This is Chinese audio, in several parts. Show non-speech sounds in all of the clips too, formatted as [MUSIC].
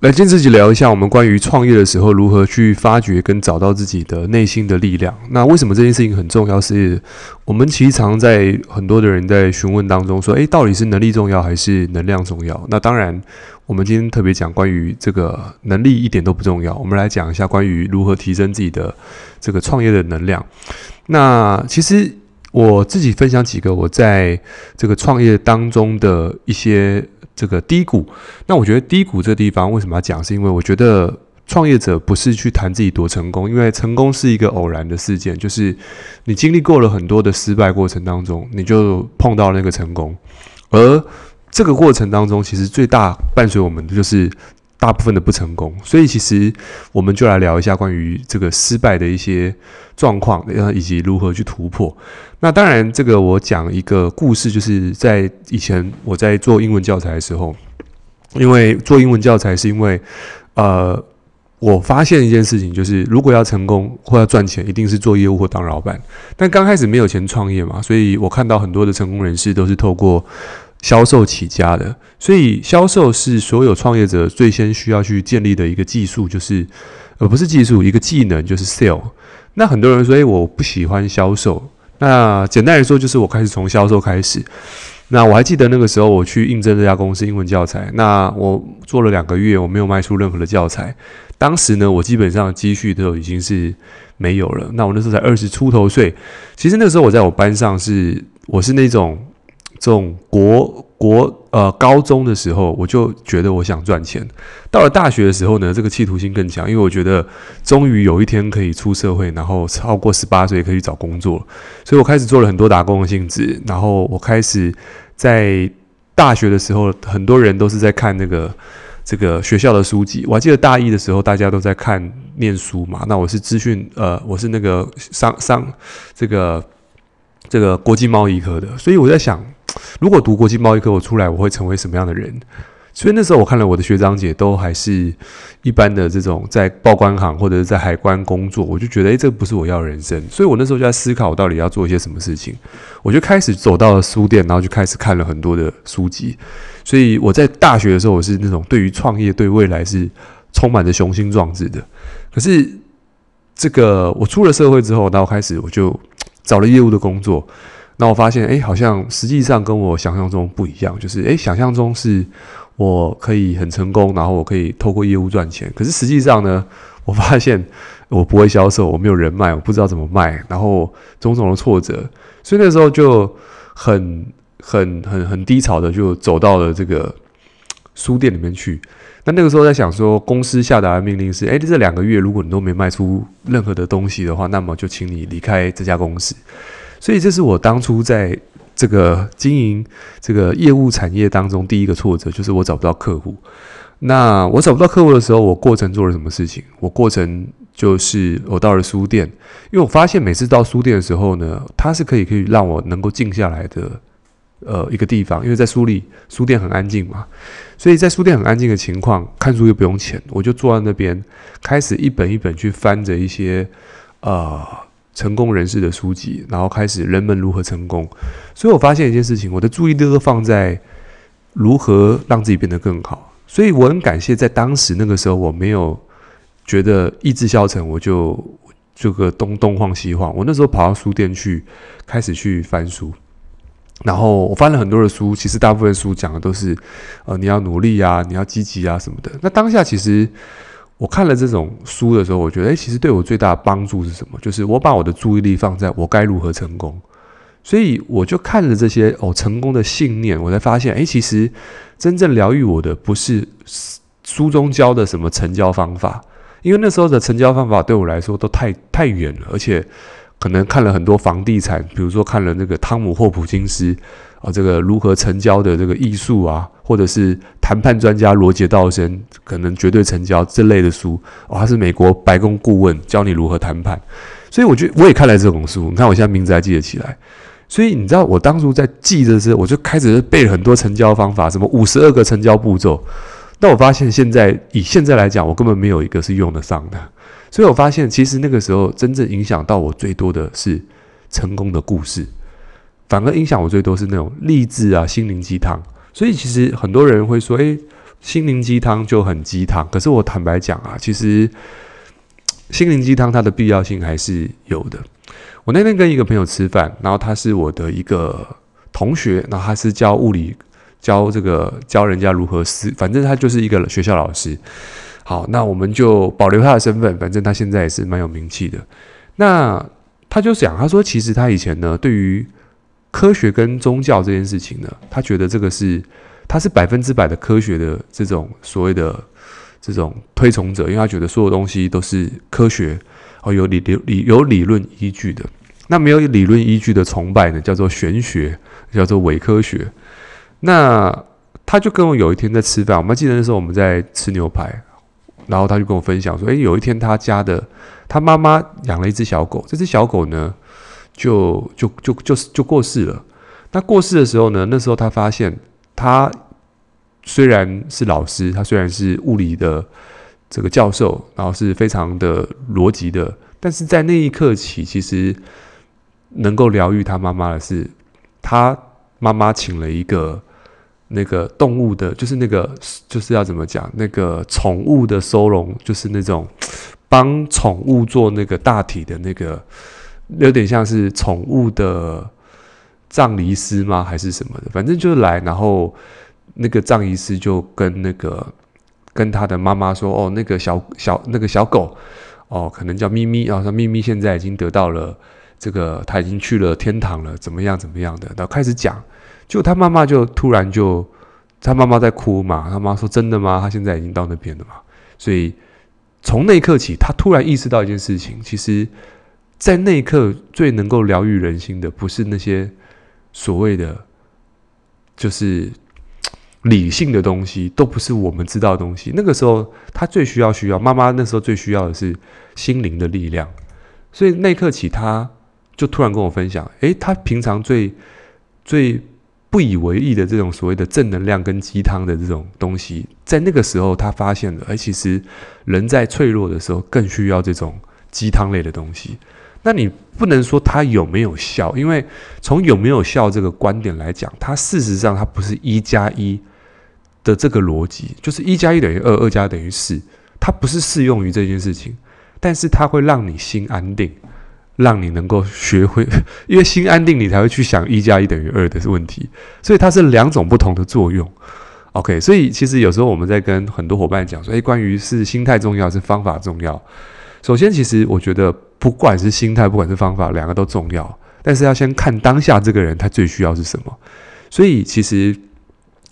来，今天自己聊一下我们关于创业的时候如何去发掘跟找到自己的内心的力量。那为什么这件事情很重要？是我们其实常在很多的人在询问当中说：“诶，到底是能力重要还是能量重要？”那当然，我们今天特别讲关于这个能力一点都不重要。我们来讲一下关于如何提升自己的这个创业的能量。那其实我自己分享几个我在这个创业当中的一些。这个低谷，那我觉得低谷这地方为什么要讲？是因为我觉得创业者不是去谈自己多成功，因为成功是一个偶然的事件，就是你经历过了很多的失败过程当中，你就碰到那个成功，而这个过程当中，其实最大伴随我们的就是。大部分的不成功，所以其实我们就来聊一下关于这个失败的一些状况，呃，以及如何去突破。那当然，这个我讲一个故事，就是在以前我在做英文教材的时候，因为做英文教材是因为，呃，我发现一件事情，就是如果要成功或要赚钱，一定是做业务或当老板。但刚开始没有钱创业嘛，所以我看到很多的成功人士都是透过。销售起家的，所以销售是所有创业者最先需要去建立的一个技术，就是而不是技术，一个技能就是 sell。那很多人说，诶，我不喜欢销售。那简单来说，就是我开始从销售开始。那我还记得那个时候，我去应征这家公司英文教材，那我做了两个月，我没有卖出任何的教材。当时呢，我基本上积蓄都已经是没有了。那我那时候才二十出头岁，其实那时候我在我班上是，我是那种。这种国国呃高中的时候，我就觉得我想赚钱。到了大学的时候呢，这个企图心更强，因为我觉得终于有一天可以出社会，然后超过十八岁可以找工作，所以我开始做了很多打工的性质。然后我开始在大学的时候，很多人都是在看那个这个学校的书籍。我还记得大一的时候，大家都在看念书嘛。那我是资讯呃，我是那个商商这个这个国际贸易科的，所以我在想。如果读国际贸易科，我出来我会成为什么样的人？所以那时候我看了我的学长姐都还是一般的这种在报关行或者是在海关工作，我就觉得诶，这不是我要的人生。所以我那时候就在思考，我到底要做一些什么事情。我就开始走到了书店，然后就开始看了很多的书籍。所以我在大学的时候，我是那种对于创业、对未来是充满着雄心壮志的。可是这个我出了社会之后，然后开始我就找了业务的工作。那我发现，哎，好像实际上跟我想象中不一样。就是，哎，想象中是我可以很成功，然后我可以透过业务赚钱。可是实际上呢，我发现我不会销售，我没有人脉，我不知道怎么卖，然后种种的挫折，所以那时候就很、很、很、很低潮的，就走到了这个书店里面去。那那个时候在想说，公司下达的命令是，哎，这两个月如果你都没卖出任何的东西的话，那么就请你离开这家公司。所以这是我当初在这个经营这个业务产业当中第一个挫折，就是我找不到客户。那我找不到客户的时候，我过程做了什么事情？我过程就是我到了书店，因为我发现每次到书店的时候呢，它是可以可以让我能够静下来的呃一个地方，因为在书里书店很安静嘛，所以在书店很安静的情况，看书又不用钱，我就坐在那边开始一本一本去翻着一些呃。成功人士的书籍，然后开始人们如何成功，所以我发现一件事情，我的注意力都放在如何让自己变得更好。所以我很感谢，在当时那个时候，我没有觉得意志消沉，我就这个东东晃西晃。我那时候跑到书店去，开始去翻书，然后我翻了很多的书，其实大部分书讲的都是，呃，你要努力啊，你要积极啊什么的。那当下其实。我看了这种书的时候，我觉得，诶，其实对我最大的帮助是什么？就是我把我的注意力放在我该如何成功，所以我就看了这些哦成功的信念，我才发现，诶，其实真正疗愈我的不是书中教的什么成交方法，因为那时候的成交方法对我来说都太太远了，而且可能看了很多房地产，比如说看了那个汤姆霍普金斯。啊，这个如何成交的这个艺术啊，或者是谈判专家罗杰道森可能绝对成交这类的书，哦，他是美国白宫顾问，教你如何谈判。所以我觉得我也看了这种书，你看我现在名字还记得起来。所以你知道我当初在记的时候，我就开始背了很多成交方法，什么五十二个成交步骤。但我发现现在以现在来讲，我根本没有一个是用得上的。所以我发现其实那个时候真正影响到我最多的是成功的故事。反而影响我最多是那种励志啊、心灵鸡汤。所以其实很多人会说：“诶，心灵鸡汤就很鸡汤。可是我坦白讲啊，其实心灵鸡汤它的必要性还是有的。我那天跟一个朋友吃饭，然后他是我的一个同学，然后他是教物理，教这个教人家如何思，反正他就是一个学校老师。好，那我们就保留他的身份，反正他现在也是蛮有名气的。那他就讲，他说其实他以前呢，对于科学跟宗教这件事情呢，他觉得这个是他是百分之百的科学的这种所谓的这种推崇者，因为他觉得所有东西都是科学哦，有理理有理论依据的。那没有理论依据的崇拜呢，叫做玄学，叫做伪科学。那他就跟我有一天在吃饭，我们记得那时候我们在吃牛排。然后他就跟我分享说：“诶，有一天他家的他妈妈养了一只小狗，这只小狗呢，就就就就是就过世了。那过世的时候呢，那时候他发现，他虽然是老师，他虽然是物理的这个教授，然后是非常的逻辑的，但是在那一刻起，其实能够疗愈他妈妈的是，他妈妈请了一个。”那个动物的，就是那个，就是要怎么讲？那个宠物的收容，就是那种帮宠物做那个大体的那个，有点像是宠物的葬仪师吗？还是什么的？反正就是来，然后那个葬仪师就跟那个跟他的妈妈说：“哦，那个小小那个小狗，哦，可能叫咪咪，然后说咪咪现在已经得到了这个，他已经去了天堂了，怎么样怎么样的？”然后开始讲。就他妈妈就突然就，他妈妈在哭嘛。他妈说：“真的吗？他现在已经到那边了嘛。”所以从那一刻起，他突然意识到一件事情：其实，在那一刻最能够疗愈人心的，不是那些所谓的就是 [TSK] 理性的东西，都不是我们知道的东西。那个时候，他最需要需要妈妈那时候最需要的是心灵的力量。所以那一刻起，他就突然跟我分享：“诶，他平常最最……”不以为意的这种所谓的正能量跟鸡汤的这种东西，在那个时候他发现了，而其实人在脆弱的时候更需要这种鸡汤类的东西。那你不能说它有没有效，因为从有没有效这个观点来讲，它事实上它不是一加一的这个逻辑，就是一加一等于二，二加等于四，它不是适用于这件事情，但是它会让你心安定。让你能够学会，因为心安定，你才会去想一加一等于二的问题，所以它是两种不同的作用。OK，所以其实有时候我们在跟很多伙伴讲说，诶，关于是心态重要，是方法重要。首先，其实我觉得不管是心态，不管是方法，两个都重要，但是要先看当下这个人他最需要是什么。所以其实。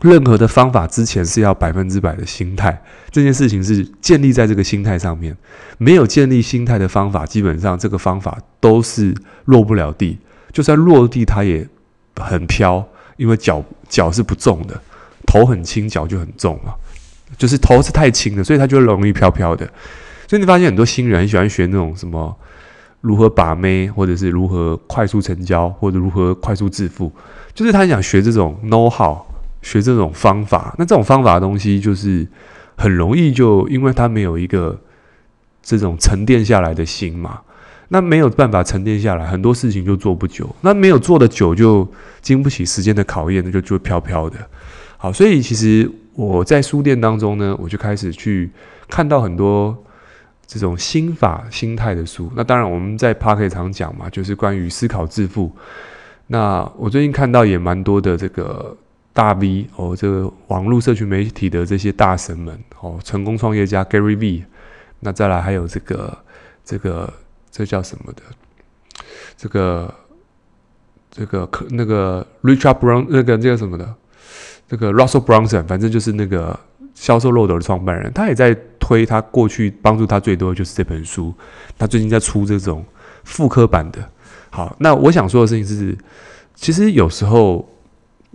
任何的方法之前是要百分之百的心态，这件事情是建立在这个心态上面。没有建立心态的方法，基本上这个方法都是落不了地。就算落地，它也很飘，因为脚脚是不重的，头很轻，脚就很重嘛。就是头是太轻的，所以它就容易飘飘的。所以你发现很多新人很喜欢学那种什么如何把妹，或者是如何快速成交，或者如何快速致富，就是他想学这种 know how。学这种方法，那这种方法的东西就是很容易就，因为他没有一个这种沉淀下来的心嘛，那没有办法沉淀下来，很多事情就做不久。那没有做的久，就经不起时间的考验，那就就飘飘的。好，所以其实我在书店当中呢，我就开始去看到很多这种心法、心态的书。那当然我们在 Podcast 常讲嘛，就是关于思考致富。那我最近看到也蛮多的这个。大 V 哦，这个网络社群媒体的这些大神们哦，成功创业家 Gary V，那再来还有这个这个这叫什么的？这个这个可那个 Richard Brown 那个叫什么的？这个 Russell Brunson，反正就是那个销售漏斗的创办人，他也在推他过去帮助他最多的就是这本书，他最近在出这种复刻版的。好，那我想说的事情是，其实有时候。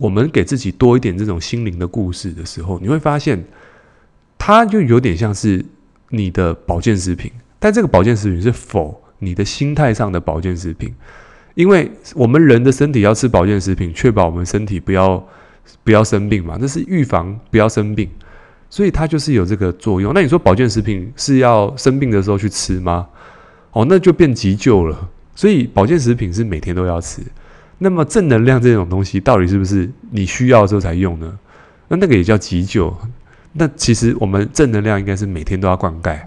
我们给自己多一点这种心灵的故事的时候，你会发现，它就有点像是你的保健食品。但这个保健食品是否你的心态上的保健食品？因为我们人的身体要吃保健食品，确保我们身体不要不要生病嘛，这是预防不要生病，所以它就是有这个作用。那你说保健食品是要生病的时候去吃吗？哦，那就变急救了。所以保健食品是每天都要吃。那么正能量这种东西，到底是不是你需要的时候才用呢？那那个也叫急救，那其实我们正能量应该是每天都要灌溉。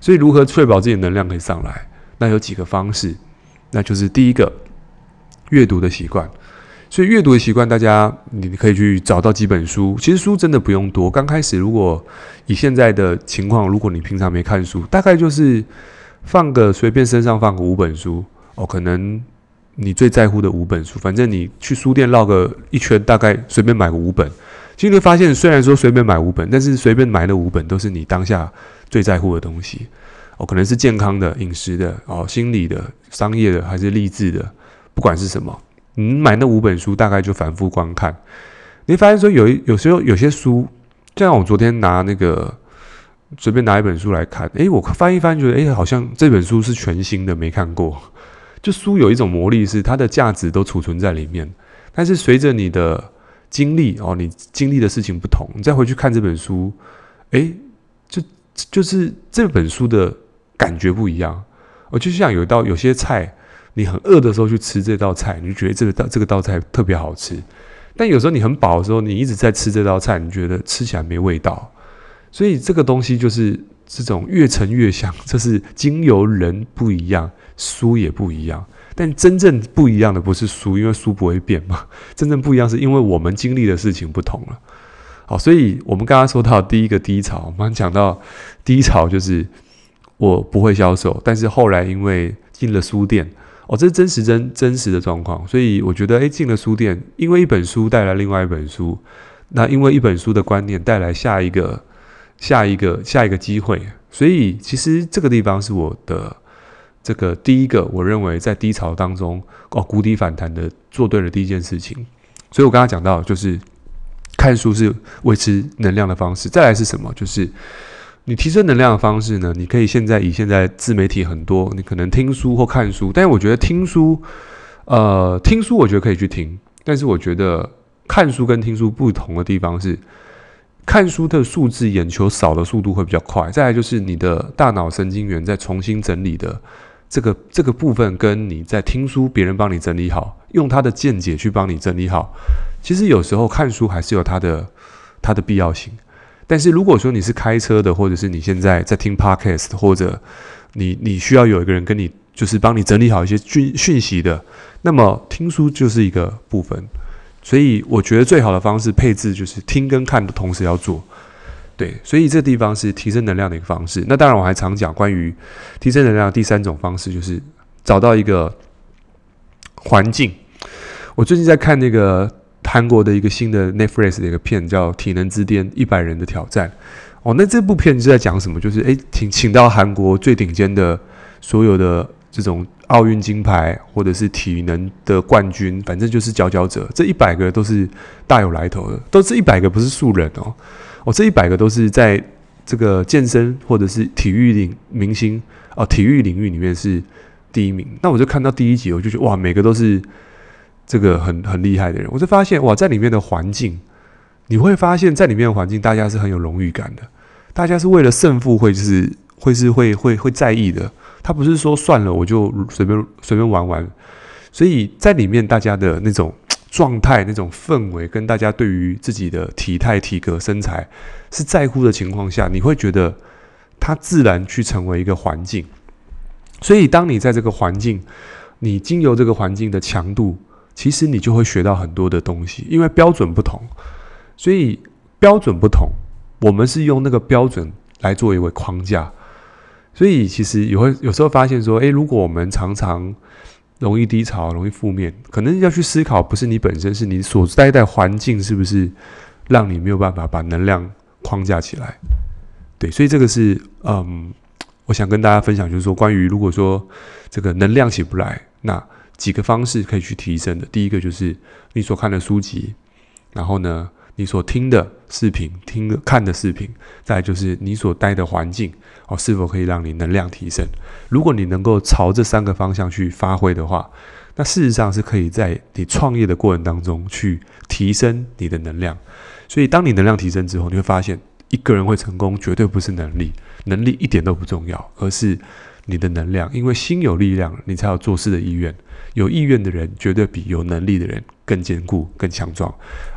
所以如何确保自己的能量可以上来？那有几个方式，那就是第一个，阅读的习惯。所以阅读的习惯，大家你可以去找到几本书。其实书真的不用多。刚开始，如果以现在的情况，如果你平常没看书，大概就是放个随便身上放个五本书哦，可能你最在乎的五本书。反正你去书店绕个一圈，大概随便买个五本。其实你会发现，虽然说随便买五本，但是随便买的五本都是你当下最在乎的东西哦，可能是健康的、饮食的哦、心理的、商业的，还是励志的，不管是什么。你买那五本书，大概就反复观看。你发现说有有时候有些书，就像我昨天拿那个随便拿一本书来看，诶，我翻一翻，觉得诶，好像这本书是全新的，没看过。就书有一种魔力，是它的价值都储存在里面。但是随着你的经历哦，你经历的事情不同，你再回去看这本书，诶，就就是这本书的感觉不一样。我就像有一道有些菜。你很饿的时候去吃这道菜，你就觉得这个道这个道菜特别好吃。但有时候你很饱的时候，你一直在吃这道菜，你觉得吃起来没味道。所以这个东西就是这种越沉越香，[LAUGHS] 这是经由人不一样，书也不一样。但真正不一样的不是书，因为书不会变嘛。真正不一样是因为我们经历的事情不同了。好，所以我们刚刚说到第一个低潮，我们讲到低潮就是我不会销售，但是后来因为进了书店。哦，这是真实真真实的状况，所以我觉得，诶，进了书店，因为一本书带来另外一本书，那因为一本书的观念带来下一个、下一个、下一个机会，所以其实这个地方是我的这个第一个，我认为在低潮当中哦，谷底反弹的做对了第一件事情，所以我刚刚讲到，就是看书是维持能量的方式，再来是什么？就是。你提升能量的方式呢？你可以现在以现在自媒体很多，你可能听书或看书。但是我觉得听书，呃，听书我觉得可以去听，但是我觉得看书跟听书不同的地方是，看书的数字眼球扫的速度会比较快。再来就是你的大脑神经元在重新整理的这个这个部分，跟你在听书别人帮你整理好，用他的见解去帮你整理好，其实有时候看书还是有它的它的必要性。但是如果说你是开车的，或者是你现在在听 podcast，或者你你需要有一个人跟你就是帮你整理好一些讯讯息的，那么听书就是一个部分。所以我觉得最好的方式配置就是听跟看的同时要做。对，所以这地方是提升能量的一个方式。那当然我还常讲关于提升能量第三种方式，就是找到一个环境。我最近在看那个。韩国的一个新的 Netflix 的一个片叫《体能之巅：一百人的挑战》哦，那这部片是在讲什么？就是诶，请请到韩国最顶尖的所有的这种奥运金牌或者是体能的冠军，反正就是佼佼者。这一百个都是大有来头的，都是一百个不是素人哦。哦，这一百个都是在这个健身或者是体育领明星哦，体育领域里面是第一名。那我就看到第一集，我就觉得哇，每个都是。这个很很厉害的人，我就发现哇，在里面的环境，你会发现在里面的环境，大家是很有荣誉感的，大家是为了胜负会是会是会会会在意的，他不是说算了我就随便随便玩玩，所以在里面大家的那种状态、那种氛围，跟大家对于自己的体态、体格、身材是在乎的情况下，你会觉得他自然去成为一个环境，所以当你在这个环境，你经由这个环境的强度。其实你就会学到很多的东西，因为标准不同，所以标准不同，我们是用那个标准来作为一个框架，所以其实也会有时候发现说，诶，如果我们常常容易低潮、容易负面，可能要去思考，不是你本身，是你所待的环境是不是让你没有办法把能量框架起来？对，所以这个是嗯，我想跟大家分享，就是说关于如果说这个能量起不来，那。几个方式可以去提升的，第一个就是你所看的书籍，然后呢，你所听的视频、听的看的视频，再就是你所待的环境哦，是否可以让你能量提升？如果你能够朝这三个方向去发挥的话，那事实上是可以在你创业的过程当中去提升你的能量。所以，当你能量提升之后，你会发现一个人会成功，绝对不是能力，能力一点都不重要，而是你的能量。因为心有力量，你才有做事的意愿。有意愿的人，绝对比有能力的人更坚固、更强壮。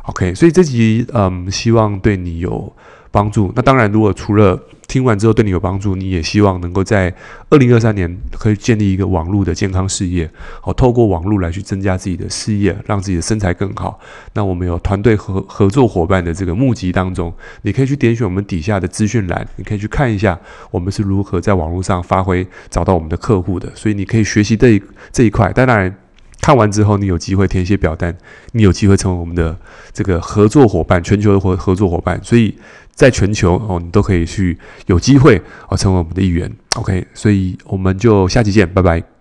OK，所以这集嗯，希望对你有帮助。那当然，如果除了听完之后对你有帮助，你也希望能够在二零二三年可以建立一个网络的健康事业，好，透过网络来去增加自己的事业，让自己的身材更好。那我们有团队合合作伙伴的这个募集当中，你可以去点选我们底下的资讯栏，你可以去看一下我们是如何在网络上发挥，找到我们的客户的。所以你可以学习这一这一块。但当然，看完之后你有机会填写表单，你有机会成为我们的这个合作伙伴，全球的合合作伙伴。所以。在全球哦，你都可以去有机会哦，成为我们的一员。OK，所以我们就下期见，拜拜。